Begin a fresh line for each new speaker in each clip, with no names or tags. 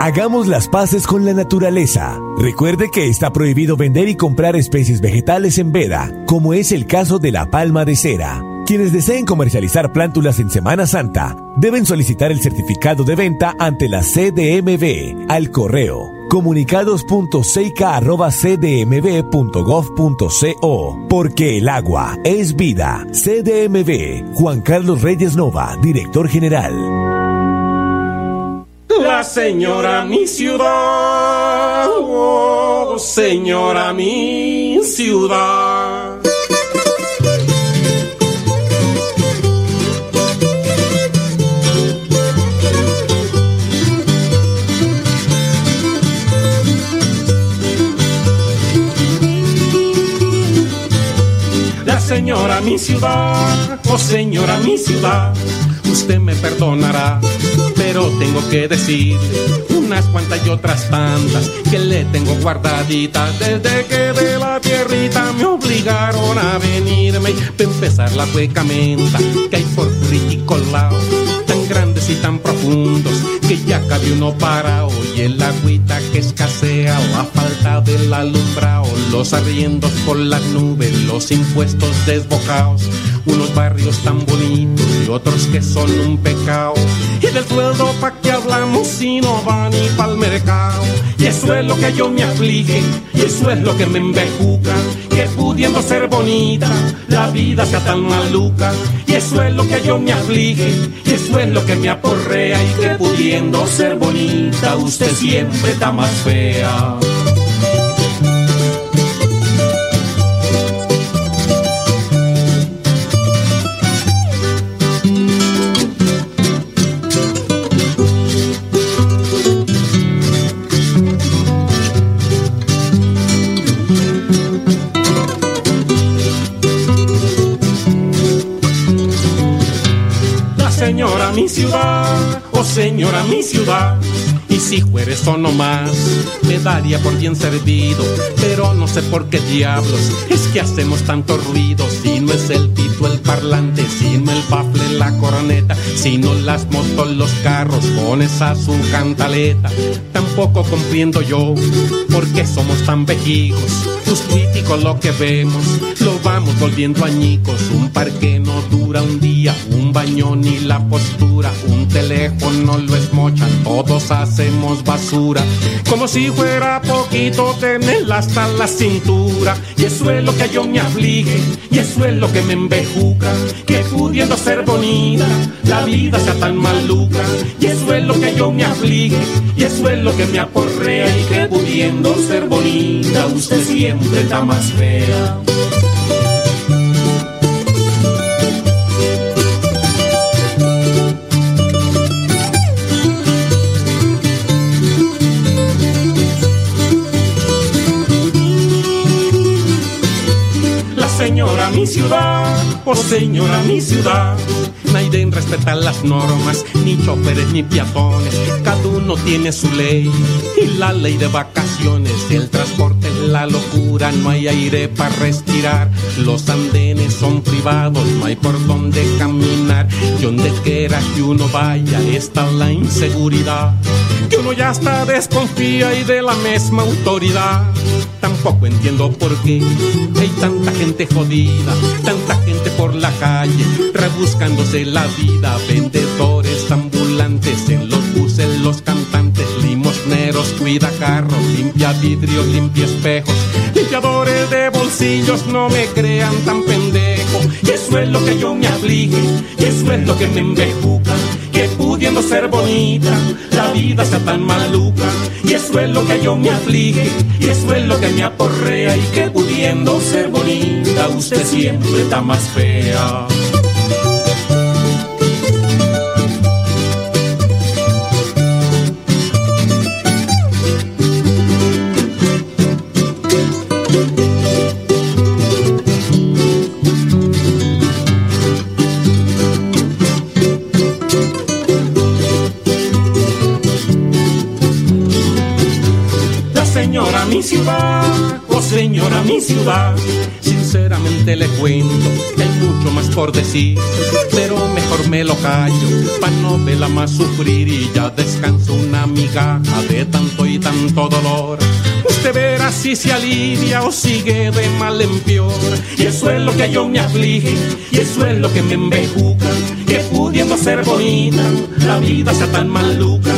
Hagamos las paces con la naturaleza. Recuerde que está prohibido vender y comprar especies vegetales en veda, como es el caso de la palma de cera. Quienes deseen comercializar plántulas en Semana Santa deben solicitar el certificado de venta ante la CDMV al correo comunicados.seica.cdmv.gov.co Porque el agua es vida. CDMV. Juan Carlos Reyes Nova, director general
la señora mi ciudad, oh, señora mi ciudad. La señora mi ciudad, oh señora mi ciudad usted me perdonará, pero tengo que decirle unas cuantas y otras tantas que le tengo guardaditas desde que de la tierrita me obligaron a venirme. Para empezar la menta que hay por Colao, grandes y tan profundos que ya cabe uno para hoy el agüita que escasea, la falta del alumbrado, los arriendos por las nubes, los impuestos desbocados unos barrios tan bonitos y otros que son un pecado. Y del sueldo pa' que hablamos si no va ni pa'l mercado. Y eso es lo que yo me aflige, y eso es lo que me embejuca, que pudiendo ser bonita, la vida sea tan maluca. Y eso es lo que yo me aflige, y eso es lo que me aporrea, y que pudiendo ser bonita, usted siempre está más fea. Señora mi ciudad. Si fueres o no más, me daría por bien servido. Pero no sé por qué diablos es que hacemos tanto ruido. Si no es el pito, el parlante, si no el bafle, la coroneta, si no las motos, los carros con esa su cantaleta. Tampoco comprendo yo por qué somos tan vejigos. Tus críticos lo que vemos, lo vamos volviendo añicos. Un parque no dura un día, un baño ni la postura, un teléfono lo esmochan, todos basura. Como si fuera poquito tener hasta la cintura. Y eso es lo que yo me aflige, y eso es lo que me embejuca. Que pudiendo ser bonita, la vida sea tan maluca. Y eso es lo que yo me aflige, y eso es lo que me aporrea. Y que pudiendo ser bonita, usted siempre está más fea. Señora mi ciudad, oh señora mi ciudad Naiden respeta las normas, ni choferes ni peatones, cada uno tiene su ley y la ley de vacaciones, el transporte es la locura, no hay aire para respirar, los andenes son privados, no hay por dónde caminar, y donde quiera que uno vaya está la inseguridad, que uno ya está desconfía y de la misma autoridad. Tampoco entiendo por qué hay tanta gente jodida, tanta gente por la calle, rebuscándose la vida, vendedores ambulantes en los buses, los cantantes, limosneros, cuida carros, limpia vidrios, limpia espejos limpiadores de bolsillos no me crean tan pendejo. Y eso es lo que yo me aflige, y eso es lo que me embejuca. Que pudiendo ser bonita, la vida sea tan maluca. Y eso es lo que yo me aflige, y eso es lo que me aporrea. Y que pudiendo ser bonita, usted siempre está más fea. Sinceramente le cuento que hay mucho más por decir, pero mejor me lo callo, para no verla más sufrir y ya descanso una migaja de tanto y tanto dolor. Usted verá si se alivia o sigue de mal en peor. Y eso es lo que yo me aflige, y eso es lo que me embejuca, que pudiendo ser bonita, la vida sea tan maluca.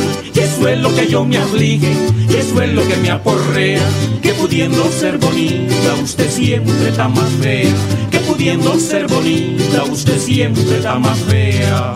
Eso es lo que yo me aflige, y eso es lo que me aporrea, que pudiendo ser bonita, usted siempre está más fea. Que pudiendo ser bonita, usted siempre está más fea.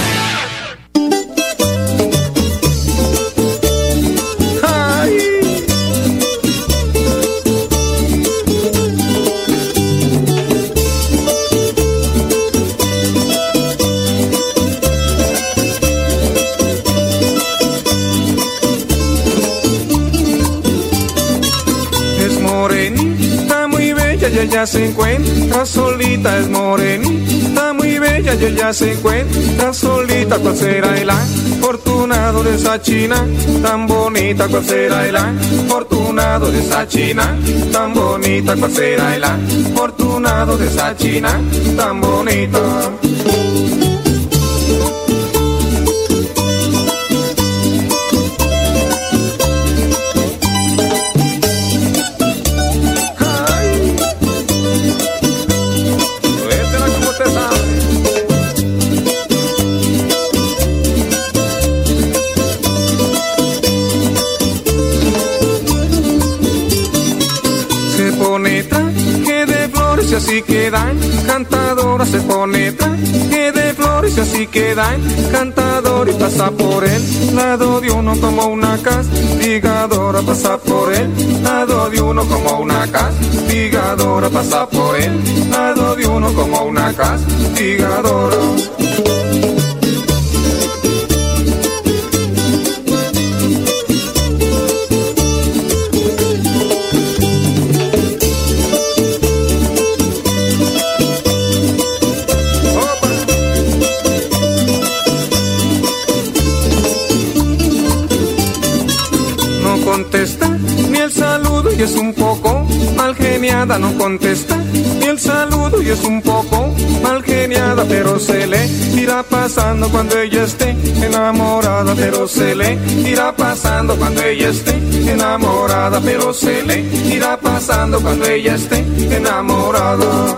Ella se encuentra solita, es morenita, muy bella, y ella se encuentra solita, ¿cuál será el afortunado de esa china tan bonita? ¿Cuál será el afortunado de esa china tan bonita? ¿Cuál será el afortunado de esa china tan bonita? Así quedan, cantadora se pone que de flores y así quedan, cantador y pasa por el lado de uno como una castigadora, pasa por el lado de uno como una castigadora, pasa por el lado de uno como una castigadora. Y es un poco mal geniada, no contesta ni el saludo y es un poco mal geniada, pero se le irá pasando cuando ella esté enamorada, pero se le irá pasando cuando ella esté enamorada, pero se le irá pasando cuando ella esté enamorada.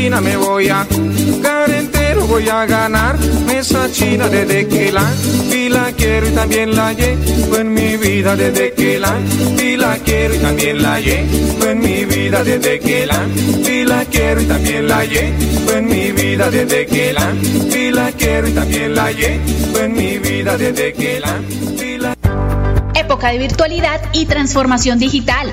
China me voy a entero voy a ganar, mesa china desde que la la quiero y también la llevo en mi vida desde que la vi la quiero y también la llevo en mi vida desde que la vi la quiero y también la llevo en mi vida desde que la vi la quiero y también la llevo en mi vida desde que la
Época de virtualidad y transformación digital.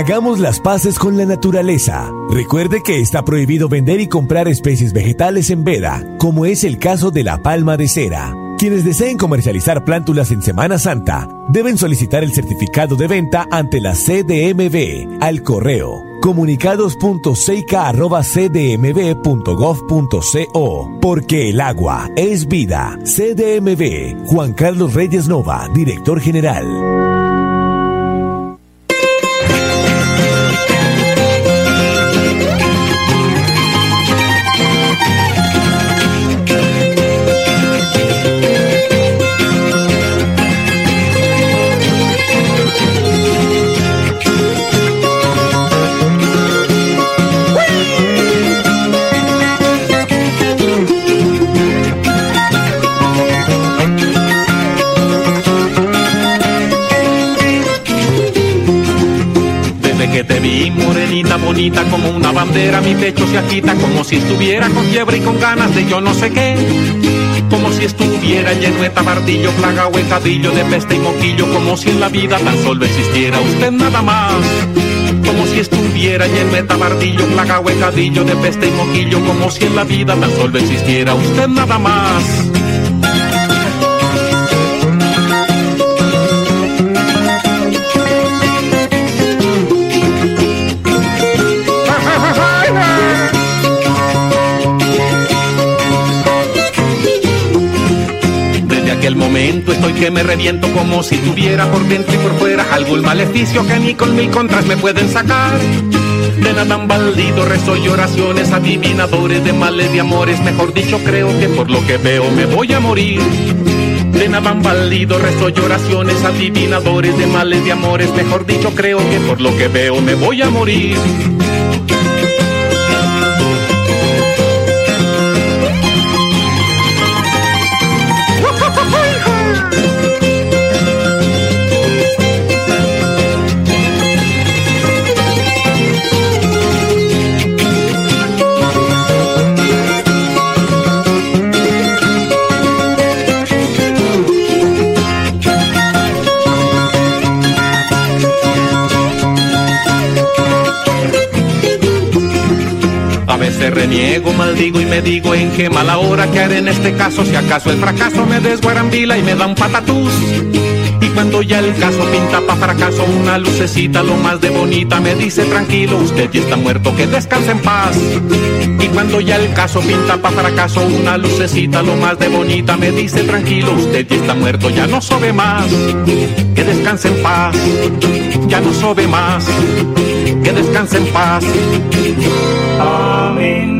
Hagamos las paces con la naturaleza. Recuerde que está prohibido vender y comprar especies vegetales en veda, como es el caso de la palma de cera. Quienes deseen comercializar plántulas en Semana Santa deben solicitar el certificado de venta ante la CDMV al correo comunicados.seica.cdmv.gov.co porque el agua es vida. CDMV, Juan Carlos Reyes Nova, director general.
Mañanita bonita como una bandera, mi pecho se agita como si estuviera con fiebre y con ganas de yo no sé qué. Como si estuviera lleno de tabardillo, plaga o de peste y moquillo, como si en la vida tan solo existiera usted nada más. Como si estuviera lleno de tabardillo, plaga o de peste y moquillo, como si en la vida tan solo existiera usted nada más. Estoy que me reviento como si tuviera por dentro y por fuera algún maleficio que ni con mil contras me pueden sacar. De nada han valido rezo y oraciones adivinadores de males de amores, mejor dicho creo que por lo que veo me voy a morir. De nada han valido rezo y oraciones adivinadores de males de amores, mejor dicho creo que por lo que veo me voy a morir. Reniego, maldigo y me digo en qué mala hora que haré en este caso si acaso el fracaso me desguarambila y me da un patatús. Y cuando ya el caso pinta pa' fracaso una lucecita lo más de bonita me dice tranquilo, usted ya está muerto, que descanse en paz. Y cuando ya el caso pinta pa' fracaso una lucecita lo más de bonita me dice tranquilo, usted ya está muerto, ya no sobe más. Que descanse en paz, ya no sobe más. Que descanse en paz. Amén.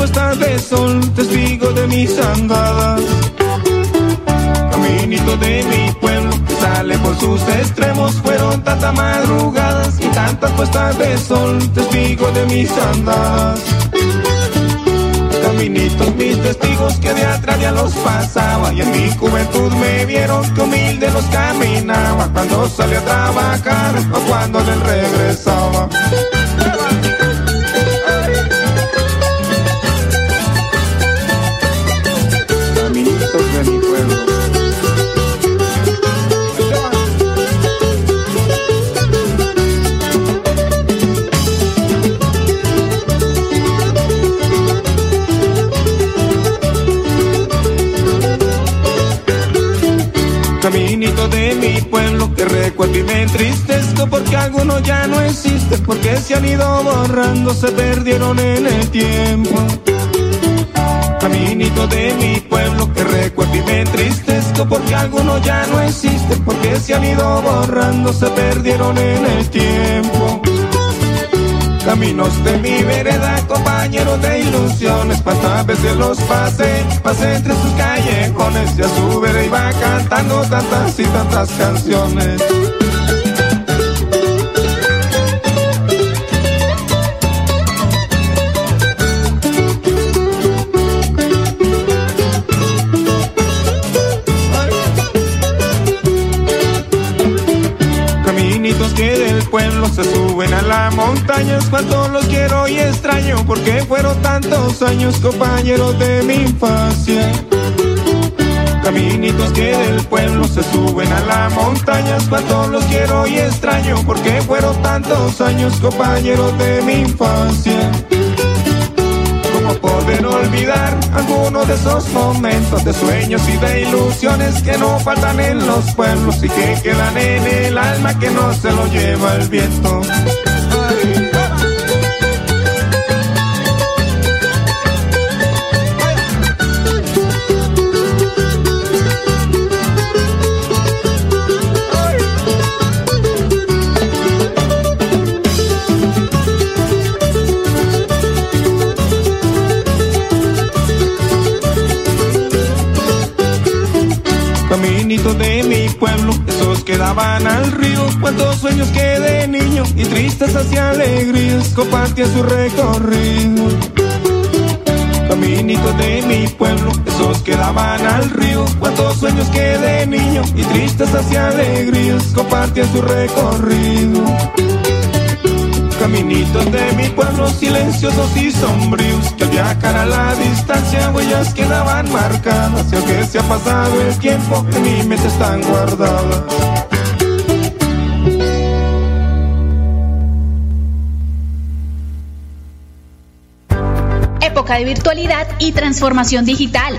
puestas de sol, testigo de mis andadas. Caminito de mi pueblo sale por sus extremos fueron tantas madrugadas y tantas puestas de sol, testigo de mis andadas caminitos, mis testigos que de atrás ya los pasaba y en mi juventud me vieron que humilde los caminaba cuando salía a trabajar o cuando les regresaba. Y me entristezco porque algunos ya no existen, porque se han ido borrando, se perdieron en el tiempo. Caminito de mi pueblo que recuerdo y me entristezco porque algunos ya no existen, porque se han ido borrando, se perdieron en el tiempo. Caminos de mi vereda, compañeros de ilusiones, cuántas veces los pasé, pasé entre sus callejones y a su vera iba cantando tantas y tantas canciones. Suben a la montaña es cuando los quiero y extraño porque fueron tantos años compañeros de mi infancia. Caminitos que del pueblo se suben a la montaña es cuando los quiero y extraño porque fueron tantos años compañeros de mi infancia. ¿Cómo poder olvidar
algunos de esos momentos de sueños y de ilusiones que no faltan en los pueblos y que quedan en el alma que no se lo lleva el viento. De mi pueblo, esos que daban al río. Cuántos sueños que de niño y tristes hacia alegrías compartía su recorrido. Caminitos de mi pueblo, esos que daban al río. Cuántos sueños que de niño y tristes hacia alegrías compartía su recorrido caminitos de mi pueblo silenciosos y sombríos que al viajar a la distancia huellas quedaban marcadas y aunque se ha pasado el tiempo en mi mente están guardadas
época de virtualidad y transformación digital.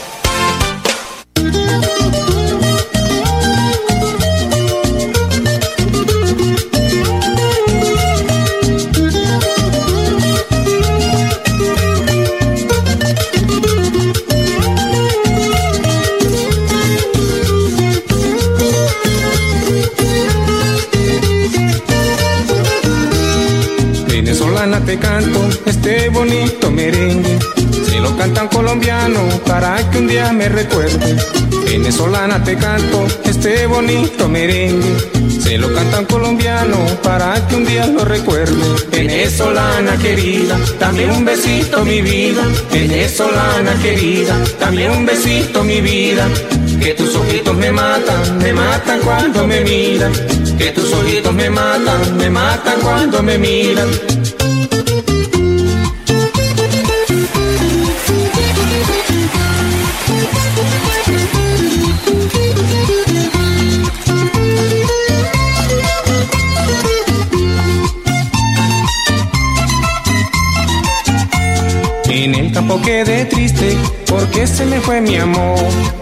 Cantan colombiano para que un día me recuerde. Venezolana te canto este bonito merengue. Se lo cantan colombiano para que un día lo recuerde. Venezolana querida, dame un besito mi vida. Venezolana querida, dame un besito mi vida. Que tus ojitos me matan, me matan cuando me miran. Que tus ojitos me matan, me matan cuando me miran. Campo quedé triste porque se me fue mi amor.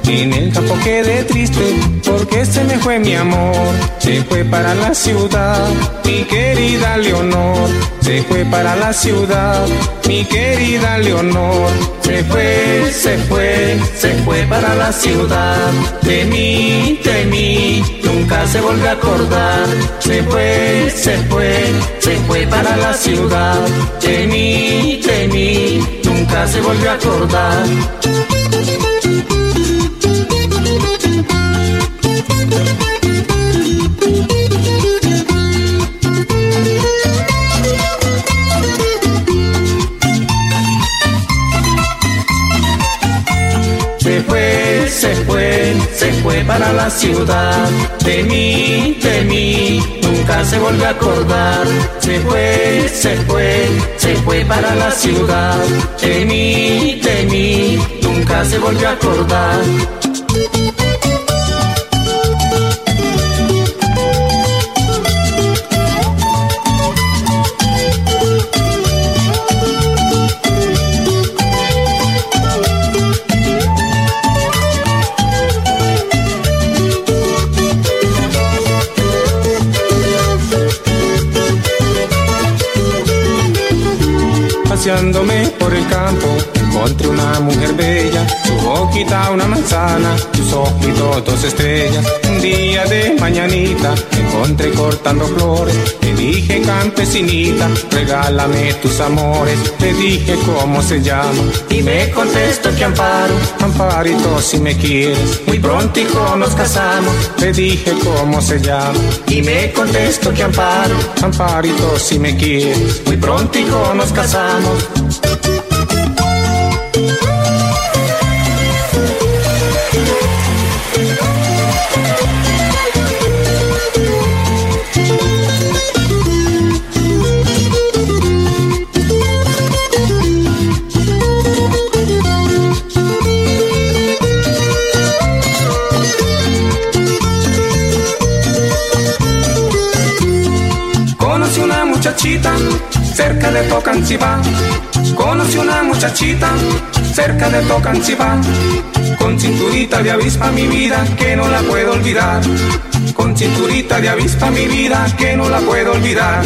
En el campo quedé triste porque se me fue mi amor. Se fue para la ciudad, mi querida Leonor. Se fue para la ciudad, mi querida Leonor. Se fue, se fue, se fue para la ciudad. De mí, de mí, nunca se volvió a acordar. Se fue, se fue, se fue para la ciudad. De mí, de mí, nunca se volvió a acordar. Se fue para la ciudad. De mí, de mí, nunca se volvió a acordar. Se fue, se fue, se fue para la ciudad. De mí, de mí, nunca se volvió a acordar. Por el campo, encontré una mujer bella, boquita una manzana, tus ojitos dos estrellas. Un día de mañanita me encontré cortando flores. Te dije campesinita, regálame tus amores. Te dije cómo se llama y me contestó que amparo, amparito si me quieres. Muy pronto nos casamos. Te dije cómo se llama y me contestó que amparo, amparito si me quieres. Muy pronto nos casamos. Cerca de Tocancipá. Conocí una muchachita cerca de Tocancipá. Con cinturita de avispa mi vida que no la puedo olvidar. Con cinturita de avispa mi vida que no la puedo olvidar.